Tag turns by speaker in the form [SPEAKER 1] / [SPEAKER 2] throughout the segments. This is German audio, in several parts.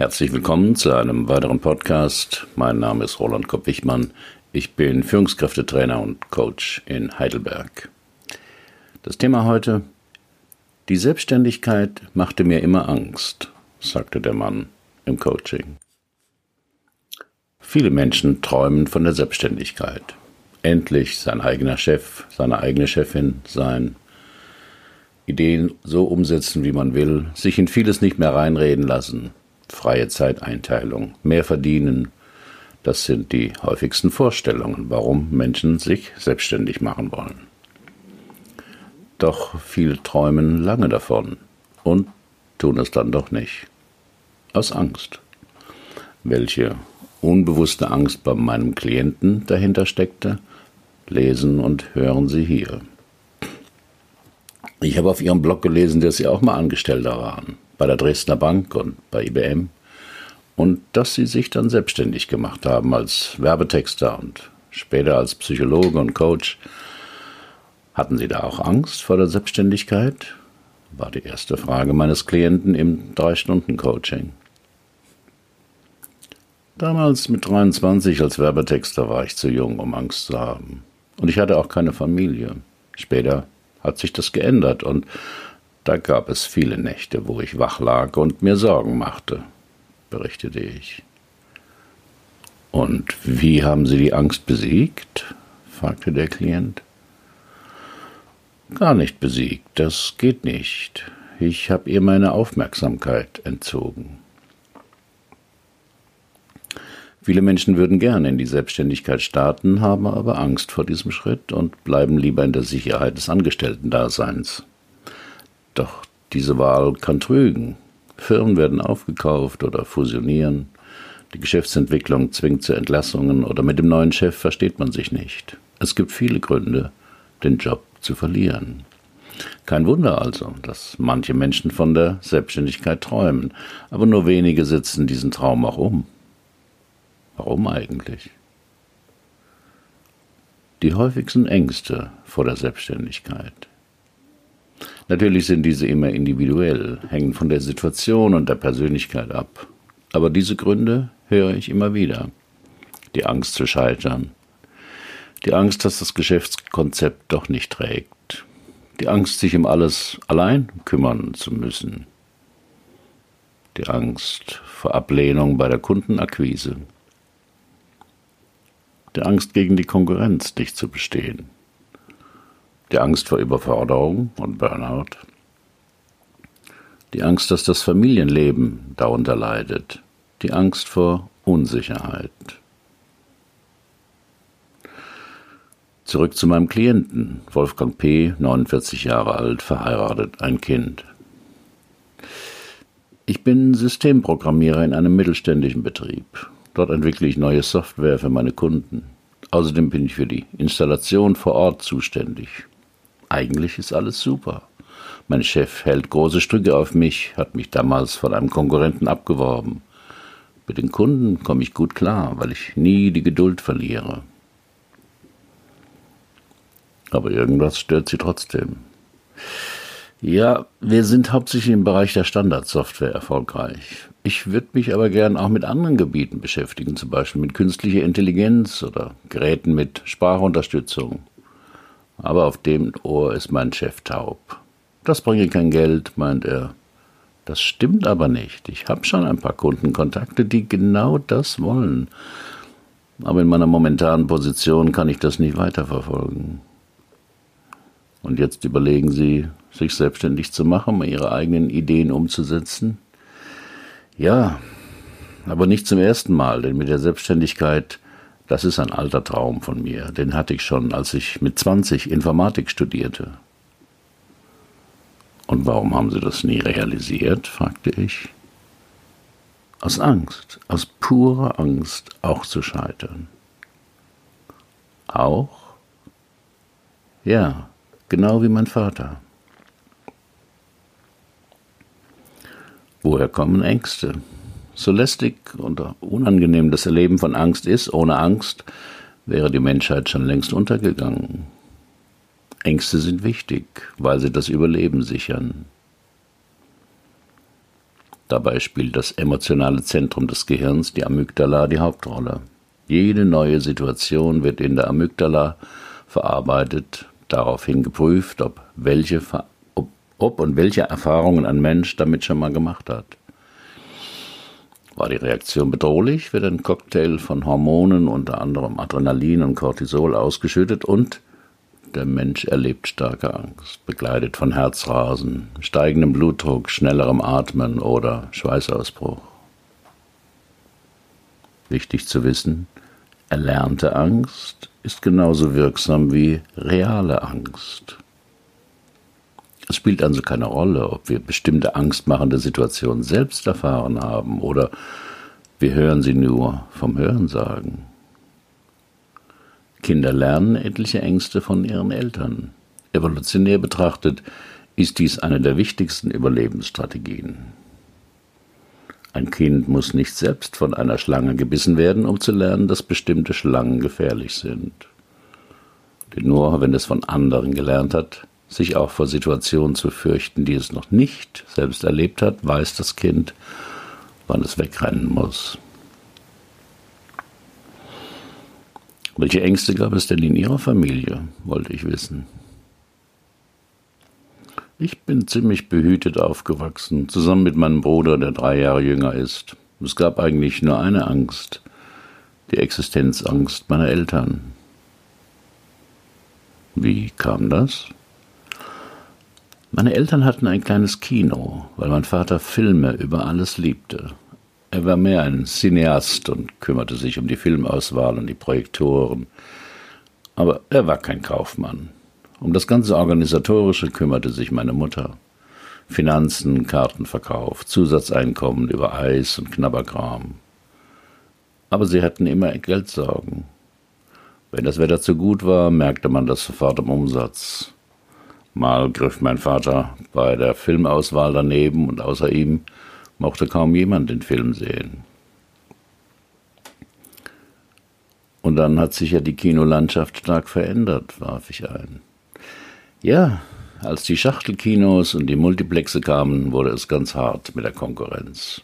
[SPEAKER 1] Herzlich willkommen zu einem weiteren Podcast. Mein Name ist Roland Kopp-Wichmann. Ich bin Führungskräftetrainer und Coach in Heidelberg. Das Thema heute: Die Selbstständigkeit machte mir immer Angst, sagte der Mann im Coaching. Viele Menschen träumen von der Selbstständigkeit. Endlich sein eigener Chef, seine eigene Chefin sein, Ideen so umsetzen, wie man will, sich in vieles nicht mehr reinreden lassen, freie Zeiteinteilung, mehr verdienen. Das sind die häufigsten Vorstellungen, warum Menschen sich selbstständig machen wollen. Doch viele träumen lange davon und tun es dann doch nicht. Aus Angst. Welche unbewusste Angst bei meinem Klienten dahinter steckte, lesen und hören Sie hier. Ich habe auf Ihrem Blog gelesen, dass Sie auch mal Angestellter waren bei der Dresdner Bank und bei IBM und dass sie sich dann selbstständig gemacht haben als Werbetexter und später als Psychologe und Coach. Hatten Sie da auch Angst vor der Selbstständigkeit? war die erste Frage meines Klienten im Drei-Stunden-Coaching. Damals mit 23 als Werbetexter war ich zu jung, um Angst zu haben. Und ich hatte auch keine Familie. Später hat sich das geändert und da gab es viele Nächte, wo ich wach lag und mir Sorgen machte, berichtete ich. Und wie haben Sie die Angst besiegt? fragte der Klient. Gar nicht besiegt, das geht nicht. Ich habe ihr meine Aufmerksamkeit entzogen. Viele Menschen würden gerne in die Selbstständigkeit starten, haben aber Angst vor diesem Schritt und bleiben lieber in der Sicherheit des Angestellten-Daseins. Doch diese Wahl kann trügen. Firmen werden aufgekauft oder fusionieren. Die Geschäftsentwicklung zwingt zu Entlassungen oder mit dem neuen Chef versteht man sich nicht. Es gibt viele Gründe, den Job zu verlieren. Kein Wunder also, dass manche Menschen von der Selbstständigkeit träumen, aber nur wenige setzen diesen Traum auch um. Warum eigentlich? Die häufigsten Ängste vor der Selbstständigkeit. Natürlich sind diese immer individuell, hängen von der Situation und der Persönlichkeit ab. Aber diese Gründe höre ich immer wieder. Die Angst zu scheitern. Die Angst, dass das Geschäftskonzept doch nicht trägt. Die Angst, sich um alles allein kümmern zu müssen. Die Angst vor Ablehnung bei der Kundenakquise. Die Angst gegen die Konkurrenz nicht zu bestehen die Angst vor Überforderung und Burnout, die Angst, dass das Familienleben darunter leidet, die Angst vor Unsicherheit. Zurück zu meinem Klienten, Wolfgang P., 49 Jahre alt, verheiratet, ein Kind. Ich bin Systemprogrammierer in einem mittelständischen Betrieb. Dort entwickle ich neue Software für meine Kunden. Außerdem bin ich für die Installation vor Ort zuständig. Eigentlich ist alles super. Mein Chef hält große Stücke auf mich, hat mich damals von einem Konkurrenten abgeworben. Mit den Kunden komme ich gut klar, weil ich nie die Geduld verliere. Aber irgendwas stört sie trotzdem. Ja, wir sind hauptsächlich im Bereich der Standardsoftware erfolgreich. Ich würde mich aber gern auch mit anderen Gebieten beschäftigen, zum Beispiel mit künstlicher Intelligenz oder Geräten mit Sprachunterstützung aber auf dem Ohr ist mein Chef taub. Das bringe kein Geld, meint er. Das stimmt aber nicht. Ich habe schon ein paar Kundenkontakte, die genau das wollen. Aber in meiner momentanen Position kann ich das nicht weiterverfolgen. Und jetzt überlegen Sie, sich selbstständig zu machen, um Ihre eigenen Ideen umzusetzen? Ja, aber nicht zum ersten Mal, denn mit der Selbstständigkeit das ist ein alter Traum von mir. Den hatte ich schon, als ich mit 20 Informatik studierte. Und warum haben Sie das nie realisiert? fragte ich. Aus Angst, aus purer Angst, auch zu scheitern. Auch? Ja, genau wie mein Vater. Woher kommen Ängste? So lästig und unangenehm das Erleben von Angst ist, ohne Angst wäre die Menschheit schon längst untergegangen. Ängste sind wichtig, weil sie das Überleben sichern. Dabei spielt das emotionale Zentrum des Gehirns, die Amygdala, die Hauptrolle. Jede neue Situation wird in der Amygdala verarbeitet, daraufhin geprüft, ob, welche, ob, ob und welche Erfahrungen ein Mensch damit schon mal gemacht hat. War die Reaktion bedrohlich, wird ein Cocktail von Hormonen, unter anderem Adrenalin und Cortisol, ausgeschüttet und der Mensch erlebt starke Angst, begleitet von Herzrasen, steigendem Blutdruck, schnellerem Atmen oder Schweißausbruch. Wichtig zu wissen, erlernte Angst ist genauso wirksam wie reale Angst. Es spielt also keine Rolle, ob wir bestimmte angstmachende Situationen selbst erfahren haben oder wir hören sie nur vom Hörensagen. Kinder lernen etliche Ängste von ihren Eltern. Evolutionär betrachtet ist dies eine der wichtigsten Überlebensstrategien. Ein Kind muss nicht selbst von einer Schlange gebissen werden, um zu lernen, dass bestimmte Schlangen gefährlich sind. Denn nur wenn es von anderen gelernt hat, sich auch vor Situationen zu fürchten, die es noch nicht selbst erlebt hat, weiß das Kind, wann es wegrennen muss. Welche Ängste gab es denn in Ihrer Familie, wollte ich wissen. Ich bin ziemlich behütet aufgewachsen, zusammen mit meinem Bruder, der drei Jahre jünger ist. Es gab eigentlich nur eine Angst, die Existenzangst meiner Eltern. Wie kam das? Meine Eltern hatten ein kleines Kino, weil mein Vater Filme über alles liebte. Er war mehr ein Cineast und kümmerte sich um die Filmauswahl und die Projektoren. Aber er war kein Kaufmann. Um das ganze Organisatorische kümmerte sich meine Mutter. Finanzen, Kartenverkauf, Zusatzeinkommen über Eis und Knabberkram. Aber sie hatten immer Geldsorgen. Wenn das Wetter zu gut war, merkte man das sofort im Umsatz. Mal griff mein Vater bei der Filmauswahl daneben und außer ihm mochte kaum jemand den Film sehen. Und dann hat sich ja die Kinolandschaft stark verändert, warf ich ein. Ja, als die Schachtelkinos und die Multiplexe kamen, wurde es ganz hart mit der Konkurrenz.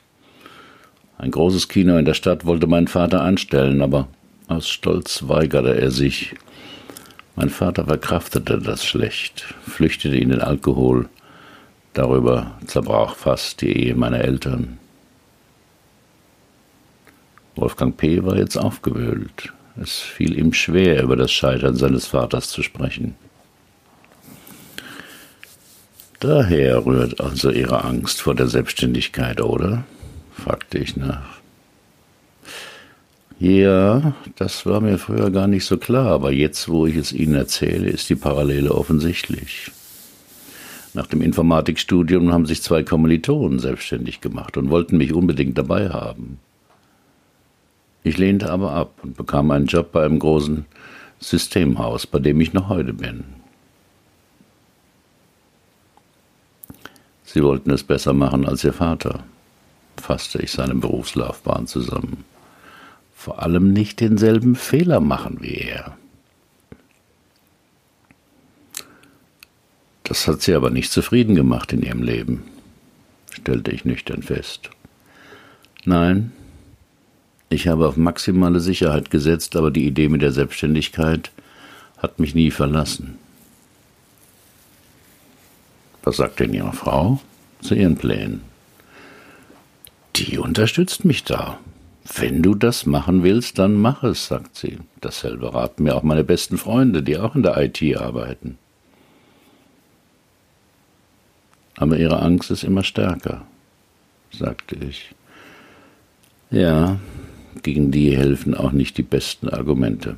[SPEAKER 1] Ein großes Kino in der Stadt wollte mein Vater anstellen, aber aus Stolz weigerte er sich, mein Vater verkraftete das schlecht, flüchtete in den Alkohol. Darüber zerbrach fast die Ehe meiner Eltern. Wolfgang P. war jetzt aufgewühlt. Es fiel ihm schwer, über das Scheitern seines Vaters zu sprechen. Daher rührt also Ihre Angst vor der Selbstständigkeit, oder? fragte ich nach. Ja, das war mir früher gar nicht so klar, aber jetzt, wo ich es Ihnen erzähle, ist die Parallele offensichtlich. Nach dem Informatikstudium haben sich zwei Kommilitonen selbstständig gemacht und wollten mich unbedingt dabei haben. Ich lehnte aber ab und bekam einen Job bei einem großen Systemhaus, bei dem ich noch heute bin. Sie wollten es besser machen als Ihr Vater, fasste ich seine Berufslaufbahn zusammen vor allem nicht denselben Fehler machen wie er. Das hat sie aber nicht zufrieden gemacht in ihrem Leben, stellte ich nüchtern fest. Nein, ich habe auf maximale Sicherheit gesetzt, aber die Idee mit der Selbstständigkeit hat mich nie verlassen. Was sagt denn Ihre Frau zu Ihren Plänen? Die unterstützt mich da, wenn du das machen willst, dann mach es, sagt sie. Dasselbe raten mir auch meine besten Freunde, die auch in der IT arbeiten. Aber ihre Angst ist immer stärker, sagte ich. Ja, gegen die helfen auch nicht die besten Argumente,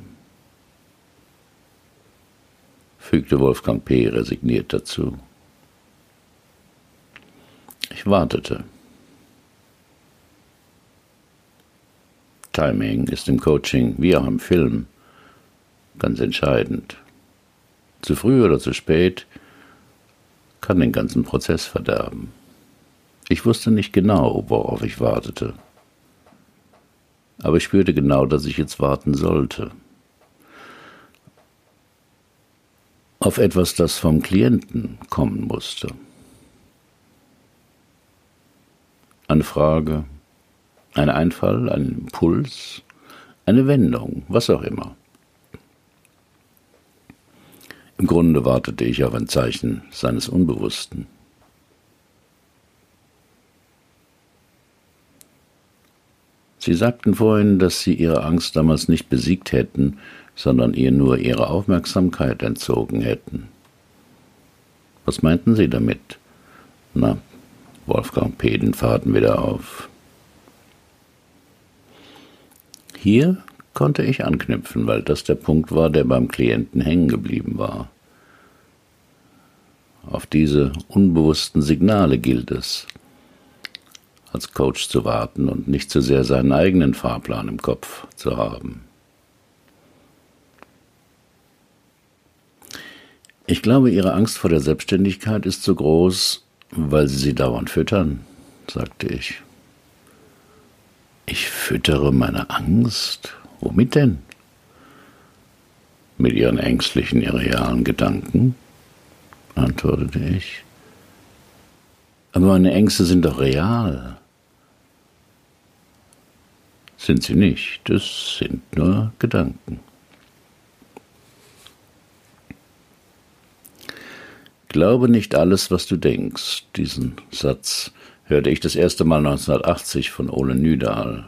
[SPEAKER 1] fügte Wolfgang P. resigniert dazu. Ich wartete. Timing ist im Coaching wie auch im Film ganz entscheidend. Zu früh oder zu spät kann den ganzen Prozess verderben. Ich wusste nicht genau, worauf ich wartete. Aber ich spürte genau, dass ich jetzt warten sollte. Auf etwas, das vom Klienten kommen musste. Eine Frage, ein Einfall, ein Impuls, eine Wendung, was auch immer. Im Grunde wartete ich auf ein Zeichen seines Unbewussten. Sie sagten vorhin, dass Sie Ihre Angst damals nicht besiegt hätten, sondern ihr nur Ihre Aufmerksamkeit entzogen hätten. Was meinten Sie damit? Na, Wolfgang Peden fahrten wieder auf. Hier konnte ich anknüpfen, weil das der Punkt war, der beim Klienten hängen geblieben war. Auf diese unbewussten Signale gilt es, als Coach zu warten und nicht zu sehr seinen eigenen Fahrplan im Kopf zu haben. Ich glaube, Ihre Angst vor der Selbstständigkeit ist so groß, weil Sie sie dauernd füttern, sagte ich. Ich füttere meine Angst? Womit denn? Mit ihren ängstlichen, irrealen Gedanken, antwortete ich. Aber meine Ängste sind doch real. Sind sie nicht, das sind nur Gedanken. Glaube nicht alles, was du denkst. Diesen Satz hörte ich das erste Mal 1980 von Ole Nydal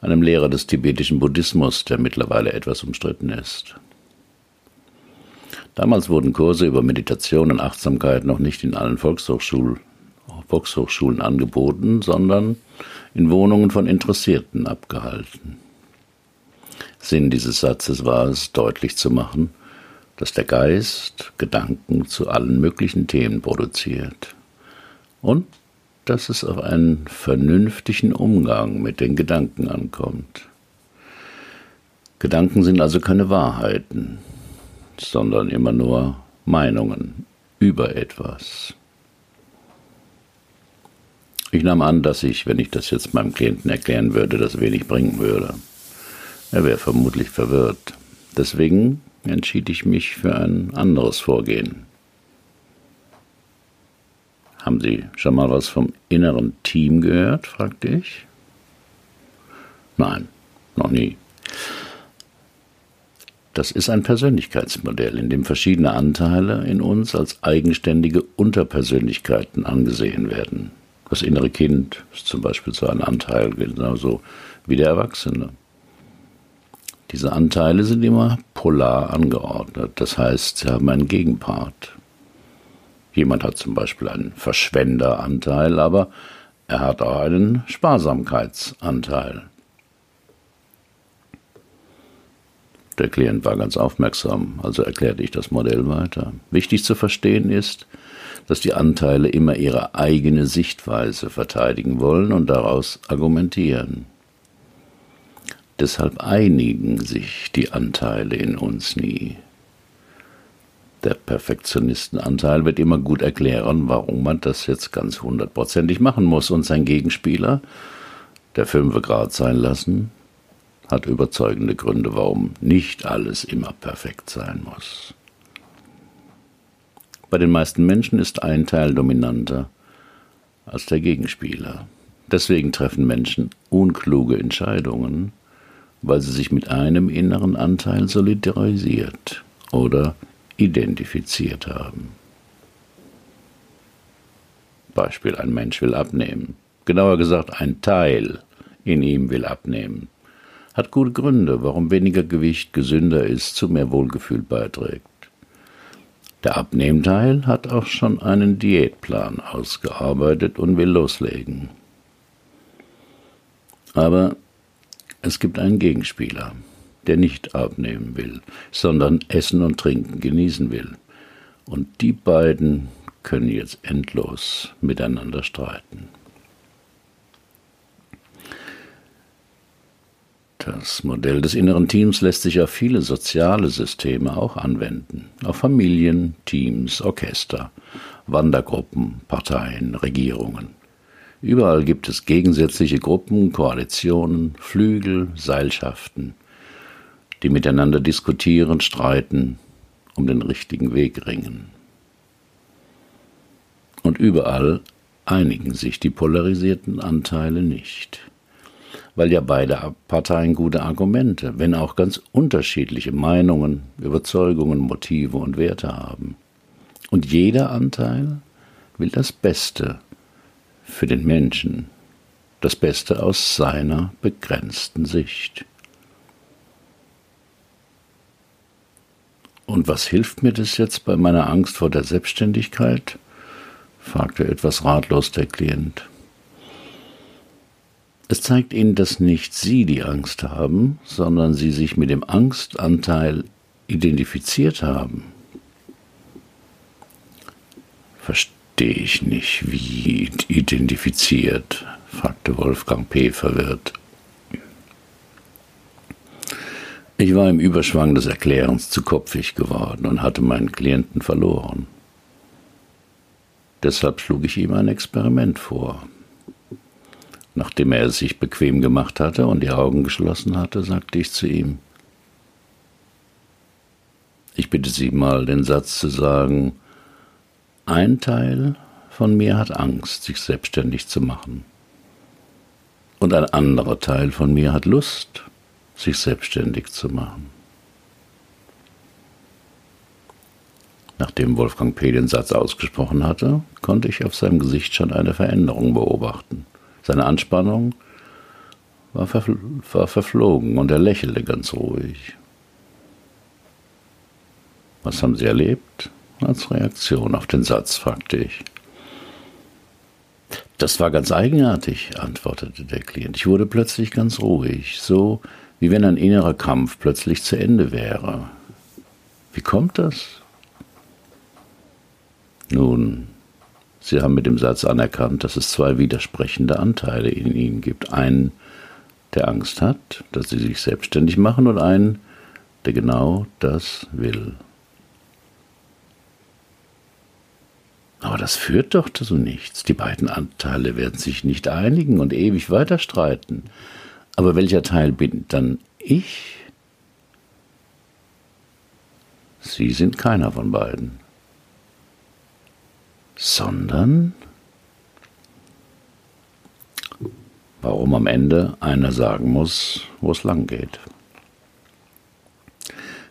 [SPEAKER 1] einem Lehrer des tibetischen Buddhismus, der mittlerweile etwas umstritten ist. Damals wurden Kurse über Meditation und Achtsamkeit noch nicht in allen Volkshochschulen, Volkshochschulen angeboten, sondern in Wohnungen von Interessierten abgehalten. Sinn dieses Satzes war es, deutlich zu machen, dass der Geist Gedanken zu allen möglichen Themen produziert und dass es auf einen vernünftigen Umgang mit den Gedanken ankommt. Gedanken sind also keine Wahrheiten, sondern immer nur Meinungen über etwas. Ich nahm an, dass ich, wenn ich das jetzt meinem Klienten erklären würde, das wenig bringen würde. Er wäre vermutlich verwirrt. Deswegen entschied ich mich für ein anderes Vorgehen. Haben Sie schon mal was vom inneren Team gehört? fragte ich. Nein, noch nie. Das ist ein Persönlichkeitsmodell, in dem verschiedene Anteile in uns als eigenständige Unterpersönlichkeiten angesehen werden. Das innere Kind ist zum Beispiel so ein Anteil, genauso wie der Erwachsene. Diese Anteile sind immer polar angeordnet, das heißt, sie haben einen Gegenpart. Jemand hat zum Beispiel einen Verschwenderanteil, aber er hat auch einen Sparsamkeitsanteil. Der Klient war ganz aufmerksam, also erklärte ich das Modell weiter. Wichtig zu verstehen ist, dass die Anteile immer ihre eigene Sichtweise verteidigen wollen und daraus argumentieren. Deshalb einigen sich die Anteile in uns nie. Der Perfektionistenanteil wird immer gut erklären, warum man das jetzt ganz hundertprozentig machen muss. Und sein Gegenspieler, der Fünfe Grad sein lassen, hat überzeugende Gründe, warum nicht alles immer perfekt sein muss. Bei den meisten Menschen ist ein Teil dominanter als der Gegenspieler. Deswegen treffen Menschen unkluge Entscheidungen, weil sie sich mit einem inneren Anteil solidarisiert oder identifiziert haben. Beispiel, ein Mensch will abnehmen. Genauer gesagt, ein Teil in ihm will abnehmen. Hat gute Gründe, warum weniger Gewicht gesünder ist, zu mehr Wohlgefühl beiträgt. Der Abnehmteil hat auch schon einen Diätplan ausgearbeitet und will loslegen. Aber es gibt einen Gegenspieler der nicht abnehmen will, sondern Essen und Trinken genießen will. Und die beiden können jetzt endlos miteinander streiten. Das Modell des inneren Teams lässt sich auf viele soziale Systeme auch anwenden. Auf Familien, Teams, Orchester, Wandergruppen, Parteien, Regierungen. Überall gibt es gegensätzliche Gruppen, Koalitionen, Flügel, Seilschaften, die miteinander diskutieren, streiten, um den richtigen Weg ringen. Und überall einigen sich die polarisierten Anteile nicht. Weil ja beide Parteien gute Argumente, wenn auch ganz unterschiedliche Meinungen, Überzeugungen, Motive und Werte haben. Und jeder Anteil will das Beste für den Menschen, das Beste aus seiner begrenzten Sicht. Und was hilft mir das jetzt bei meiner Angst vor der Selbstständigkeit? fragte etwas ratlos der Klient. Es zeigt Ihnen, dass nicht Sie die Angst haben, sondern Sie sich mit dem Angstanteil identifiziert haben. Verstehe ich nicht, wie identifiziert, fragte Wolfgang P. verwirrt. Ich war im Überschwang des Erklärens zu kopfig geworden und hatte meinen Klienten verloren. Deshalb schlug ich ihm ein Experiment vor. Nachdem er es sich bequem gemacht hatte und die Augen geschlossen hatte, sagte ich zu ihm, ich bitte Sie mal den Satz zu sagen, ein Teil von mir hat Angst, sich selbstständig zu machen. Und ein anderer Teil von mir hat Lust, sich selbstständig zu machen. Nachdem Wolfgang P. den Satz ausgesprochen hatte, konnte ich auf seinem Gesicht schon eine Veränderung beobachten. Seine Anspannung war, verfl war verflogen und er lächelte ganz ruhig. Was haben Sie erlebt? Als Reaktion auf den Satz fragte ich. Das war ganz eigenartig, antwortete der Klient. Ich wurde plötzlich ganz ruhig, so wie wenn ein innerer Kampf plötzlich zu Ende wäre. Wie kommt das? Nun, Sie haben mit dem Satz anerkannt, dass es zwei widersprechende Anteile in Ihnen gibt. Einen, der Angst hat, dass Sie sich selbstständig machen, und einen, der genau das will. Aber das führt doch zu nichts. Die beiden Anteile werden sich nicht einigen und ewig weiter streiten. Aber welcher Teil bin dann ich? Sie sind keiner von beiden, sondern warum am Ende einer sagen muss, wo es lang geht.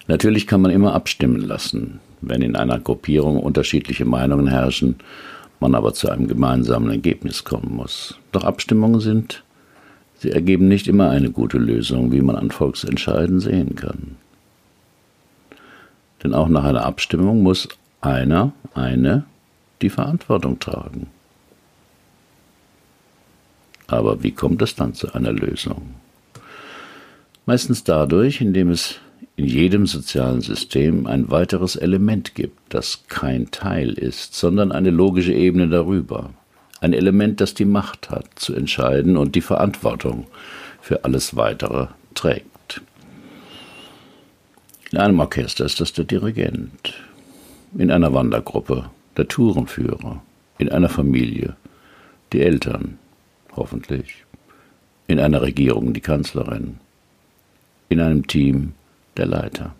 [SPEAKER 1] Natürlich kann man immer abstimmen lassen, wenn in einer Gruppierung unterschiedliche Meinungen herrschen, man aber zu einem gemeinsamen Ergebnis kommen muss. Doch Abstimmungen sind Sie ergeben nicht immer eine gute Lösung, wie man an Volksentscheiden sehen kann. Denn auch nach einer Abstimmung muss einer, eine die Verantwortung tragen. Aber wie kommt es dann zu einer Lösung? Meistens dadurch, indem es in jedem sozialen System ein weiteres Element gibt, das kein Teil ist, sondern eine logische Ebene darüber ein Element, das die Macht hat, zu entscheiden und die Verantwortung für alles Weitere trägt. In einem Orchester ist das der Dirigent, in einer Wandergruppe der Tourenführer, in einer Familie die Eltern, hoffentlich, in einer Regierung die Kanzlerin, in einem Team der Leiter.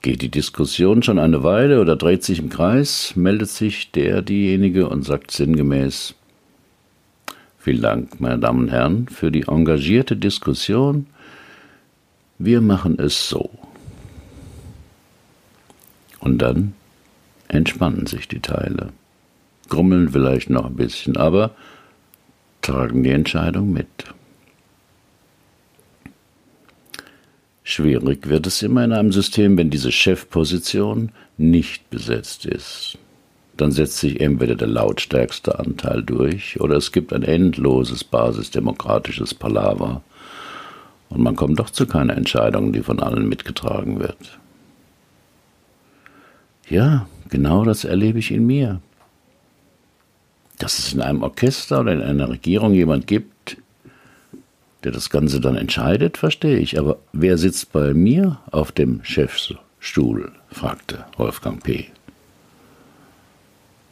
[SPEAKER 1] Geht die Diskussion schon eine Weile oder dreht sich im Kreis, meldet sich der diejenige und sagt sinngemäß Vielen Dank, meine Damen und Herren, für die engagierte Diskussion. Wir machen es so. Und dann entspannen sich die Teile, grummeln vielleicht noch ein bisschen, aber tragen die Entscheidung mit. Schwierig wird es immer in einem System, wenn diese Chefposition nicht besetzt ist. Dann setzt sich entweder der lautstärkste Anteil durch oder es gibt ein endloses basisdemokratisches Palaver und man kommt doch zu keiner Entscheidung, die von allen mitgetragen wird. Ja, genau das erlebe ich in mir. Dass es in einem Orchester oder in einer Regierung jemand gibt, der das Ganze dann entscheidet, verstehe ich. Aber wer sitzt bei mir auf dem Chefstuhl? fragte Wolfgang P.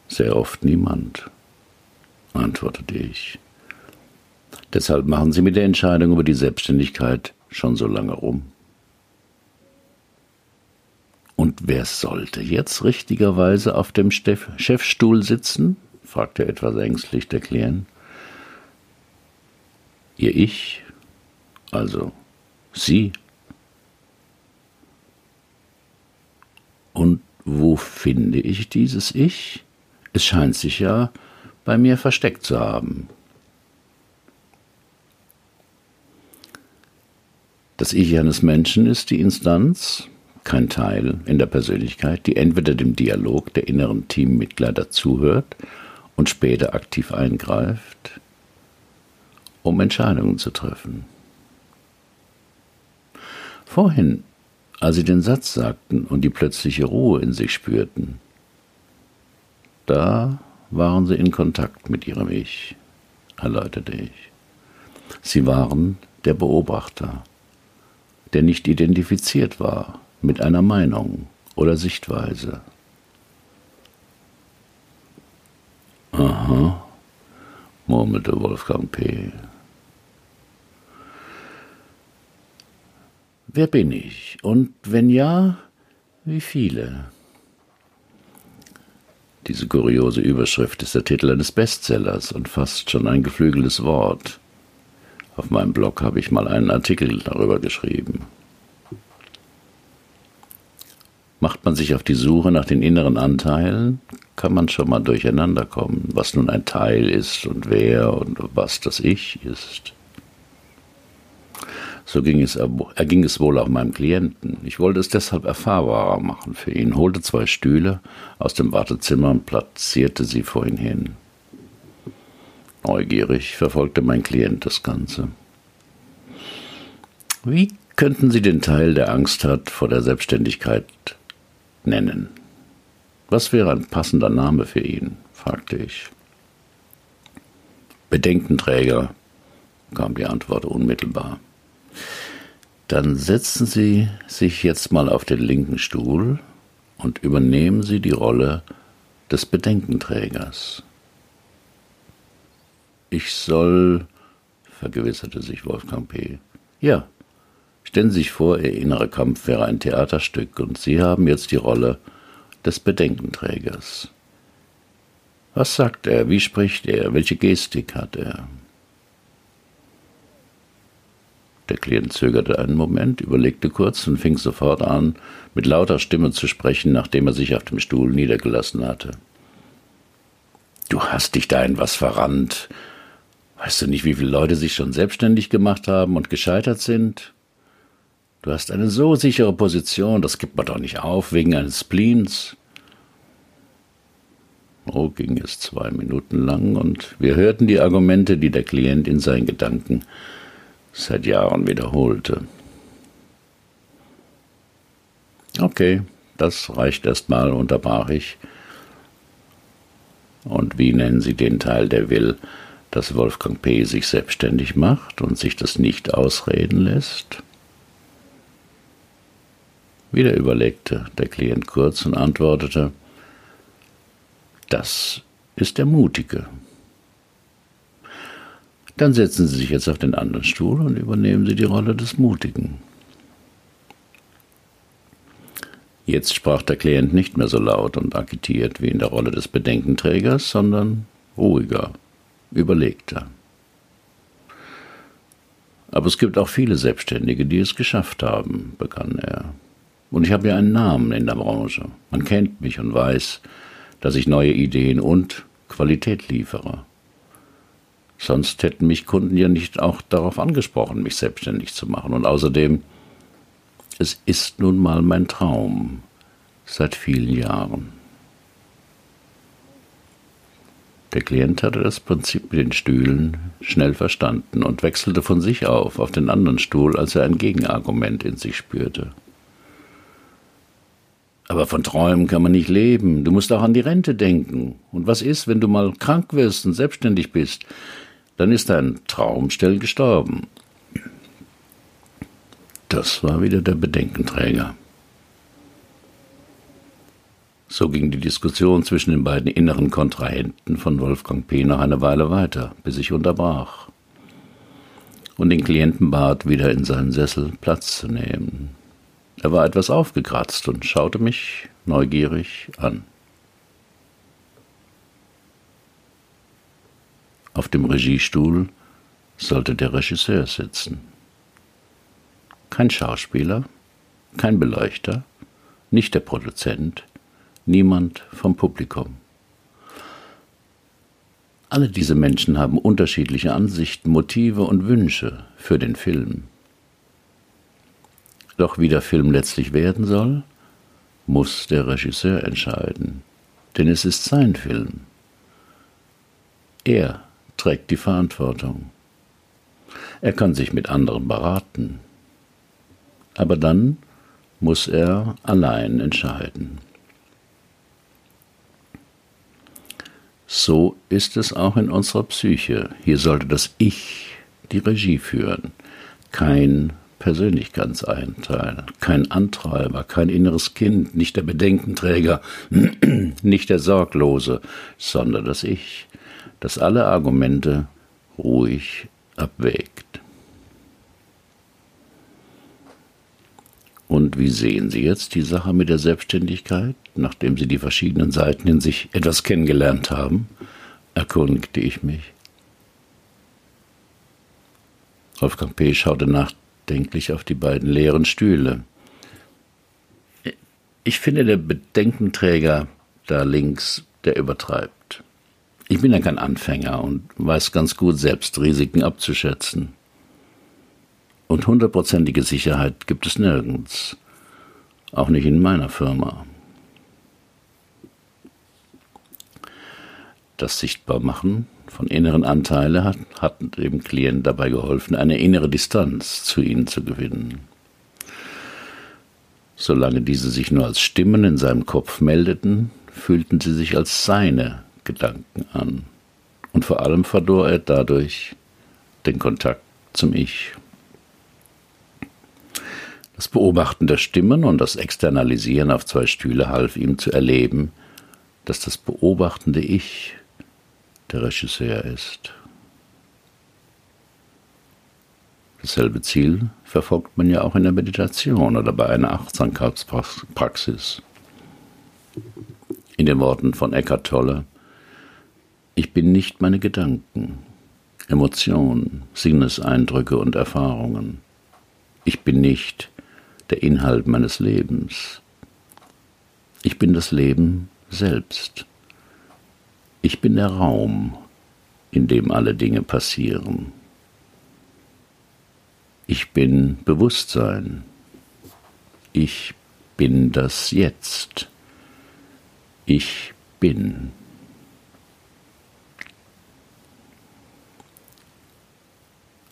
[SPEAKER 1] Sehr oft niemand, antwortete ich. Deshalb machen Sie mit der Entscheidung über die Selbstständigkeit schon so lange rum. Und wer sollte jetzt richtigerweise auf dem Chefstuhl sitzen? fragte etwas ängstlich der Klient. Ihr Ich, also Sie. Und wo finde ich dieses Ich? Es scheint sich ja bei mir versteckt zu haben. Das Ich eines Menschen ist die Instanz, kein Teil in der Persönlichkeit, die entweder dem Dialog der inneren Teammitglieder zuhört und später aktiv eingreift, um Entscheidungen zu treffen. Vorhin, als Sie den Satz sagten und die plötzliche Ruhe in sich spürten, da waren Sie in Kontakt mit Ihrem Ich, erläuterte ich. Sie waren der Beobachter, der nicht identifiziert war mit einer Meinung oder Sichtweise. Aha, murmelte Wolfgang P. Wer bin ich? Und wenn ja, wie viele? Diese kuriose Überschrift ist der Titel eines Bestsellers und fast schon ein geflügeltes Wort. Auf meinem Blog habe ich mal einen Artikel darüber geschrieben. Macht man sich auf die Suche nach den inneren Anteilen, kann man schon mal durcheinander kommen, was nun ein Teil ist und wer und was das Ich ist. So ging es, erging es wohl auch meinem Klienten. Ich wollte es deshalb erfahrbarer machen für ihn, holte zwei Stühle aus dem Wartezimmer und platzierte sie vor ihn hin. Neugierig verfolgte mein Klient das Ganze. Wie könnten Sie den Teil, der Angst hat vor der Selbstständigkeit, nennen? Was wäre ein passender Name für ihn? fragte ich. Bedenkenträger, kam die Antwort unmittelbar. Dann setzen Sie sich jetzt mal auf den linken Stuhl und übernehmen Sie die Rolle des Bedenkenträgers. Ich soll, vergewisserte sich Wolfgang P. Ja, stellen Sie sich vor, Ihr innerer Kampf wäre ein Theaterstück und Sie haben jetzt die Rolle des Bedenkenträgers. Was sagt er? Wie spricht er? Welche Gestik hat er? Der Klient zögerte einen Moment, überlegte kurz und fing sofort an, mit lauter Stimme zu sprechen, nachdem er sich auf dem Stuhl niedergelassen hatte. Du hast dich da in was verrannt. Weißt du nicht, wie viele Leute sich schon selbstständig gemacht haben und gescheitert sind? Du hast eine so sichere Position, das gibt man doch nicht auf, wegen eines Spleens. Oh, ging es zwei Minuten lang, und wir hörten die Argumente, die der Klient in seinen Gedanken seit Jahren wiederholte. Okay, das reicht erstmal, unterbrach ich. Und wie nennen Sie den Teil, der will, dass Wolfgang P. sich selbstständig macht und sich das nicht ausreden lässt? Wieder überlegte der Klient kurz und antwortete, das ist der Mutige. Dann setzen Sie sich jetzt auf den anderen Stuhl und übernehmen Sie die Rolle des Mutigen. Jetzt sprach der Klient nicht mehr so laut und agitiert wie in der Rolle des Bedenkenträgers, sondern ruhiger, überlegter. Aber es gibt auch viele Selbstständige, die es geschafft haben, begann er. Und ich habe ja einen Namen in der Branche. Man kennt mich und weiß, dass ich neue Ideen und Qualität liefere. Sonst hätten mich Kunden ja nicht auch darauf angesprochen, mich selbstständig zu machen. Und außerdem, es ist nun mal mein Traum seit vielen Jahren. Der Klient hatte das Prinzip mit den Stühlen schnell verstanden und wechselte von sich auf auf den anderen Stuhl, als er ein Gegenargument in sich spürte. Aber von Träumen kann man nicht leben. Du musst auch an die Rente denken. Und was ist, wenn du mal krank wirst und selbstständig bist? Dann ist dein Traum schnell gestorben. Das war wieder der Bedenkenträger. So ging die Diskussion zwischen den beiden inneren Kontrahenten von Wolfgang P. noch eine Weile weiter, bis ich unterbrach und den Klienten bat, wieder in seinen Sessel Platz zu nehmen. Er war etwas aufgekratzt und schaute mich neugierig an. Auf dem Regiestuhl sollte der Regisseur sitzen. Kein Schauspieler, kein Beleuchter, nicht der Produzent, niemand vom Publikum. Alle diese Menschen haben unterschiedliche Ansichten, Motive und Wünsche für den Film. Doch wie der Film letztlich werden soll, muss der Regisseur entscheiden, denn es ist sein Film. Er trägt die Verantwortung. Er kann sich mit anderen beraten, aber dann muss er allein entscheiden. So ist es auch in unserer Psyche. Hier sollte das Ich die Regie führen, kein Persönlichkeitsanteil, kein Antreiber, kein inneres Kind, nicht der Bedenkenträger, nicht der Sorglose, sondern das Ich, das alle Argumente ruhig abwägt. Und wie sehen Sie jetzt die Sache mit der Selbstständigkeit, nachdem Sie die verschiedenen Seiten in sich etwas kennengelernt haben? erkundigte ich mich. Wolfgang P. schaute nachdenklich auf die beiden leeren Stühle. Ich finde, der Bedenkenträger da links, der übertreibt. Ich bin ja kein Anfänger und weiß ganz gut, selbst Risiken abzuschätzen. Und hundertprozentige Sicherheit gibt es nirgends. Auch nicht in meiner Firma. Das Sichtbarmachen von inneren Anteilen hat, hat dem Klienten dabei geholfen, eine innere Distanz zu ihnen zu gewinnen. Solange diese sich nur als Stimmen in seinem Kopf meldeten, fühlten sie sich als seine Gedanken an. Und vor allem verlor er dadurch den Kontakt zum Ich. Das Beobachten der Stimmen und das Externalisieren auf zwei Stühle half ihm zu erleben, dass das beobachtende Ich der Regisseur ist. Dasselbe Ziel verfolgt man ja auch in der Meditation oder bei einer Achtsamkeitspraxis. In den Worten von Eckhart Tolle, ich bin nicht meine Gedanken, Emotionen, Sinneseindrücke und Erfahrungen. Ich bin nicht der Inhalt meines Lebens. Ich bin das Leben selbst. Ich bin der Raum, in dem alle Dinge passieren. Ich bin Bewusstsein. Ich bin das Jetzt. Ich bin.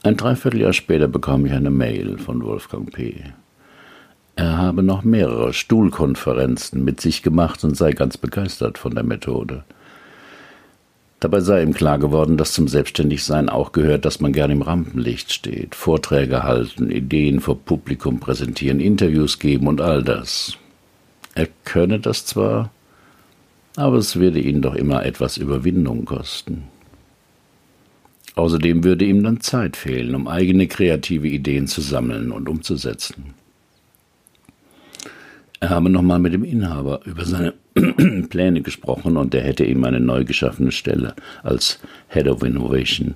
[SPEAKER 1] Ein Dreivierteljahr später bekam ich eine Mail von Wolfgang P. Er habe noch mehrere Stuhlkonferenzen mit sich gemacht und sei ganz begeistert von der Methode. Dabei sei ihm klar geworden, dass zum Selbstständigsein auch gehört, dass man gern im Rampenlicht steht, Vorträge halten, Ideen vor Publikum präsentieren, Interviews geben und all das. Er könne das zwar, aber es würde ihn doch immer etwas Überwindung kosten. Außerdem würde ihm dann Zeit fehlen, um eigene kreative Ideen zu sammeln und umzusetzen. Er habe nochmal mit dem Inhaber über seine Pläne gesprochen und er hätte ihm eine neu geschaffene Stelle als Head of Innovation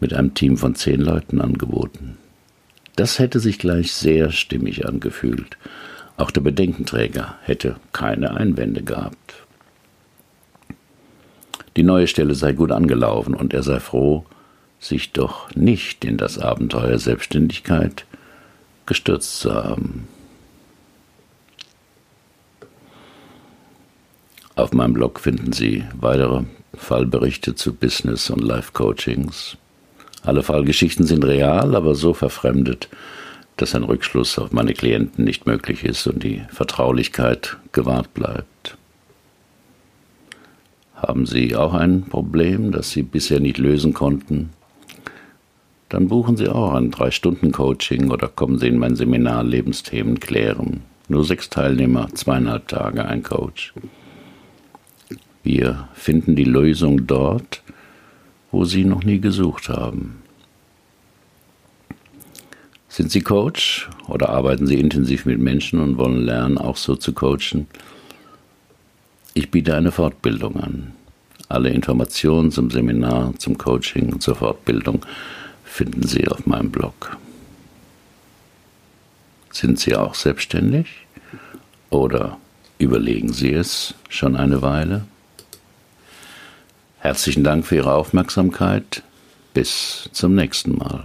[SPEAKER 1] mit einem Team von zehn Leuten angeboten. Das hätte sich gleich sehr stimmig angefühlt. Auch der Bedenkenträger hätte keine Einwände gehabt. Die neue Stelle sei gut angelaufen und er sei froh, sich doch nicht in das Abenteuer Selbstständigkeit gestürzt zu haben. Auf meinem Blog finden Sie weitere Fallberichte zu Business- und Life-Coachings. Alle Fallgeschichten sind real, aber so verfremdet, dass ein Rückschluss auf meine Klienten nicht möglich ist und die Vertraulichkeit gewahrt bleibt. Haben Sie auch ein Problem, das Sie bisher nicht lösen konnten? Dann buchen Sie auch ein Drei-Stunden-Coaching oder kommen Sie in mein Seminar Lebensthemen klären. Nur sechs Teilnehmer, zweieinhalb Tage, ein Coach. Wir finden die Lösung dort, wo Sie noch nie gesucht haben. Sind Sie Coach oder arbeiten Sie intensiv mit Menschen und wollen lernen, auch so zu coachen? Ich biete eine Fortbildung an. Alle Informationen zum Seminar, zum Coaching und zur Fortbildung finden Sie auf meinem Blog. Sind Sie auch selbstständig? Oder überlegen Sie es schon eine Weile? Herzlichen Dank für Ihre Aufmerksamkeit. Bis zum nächsten Mal.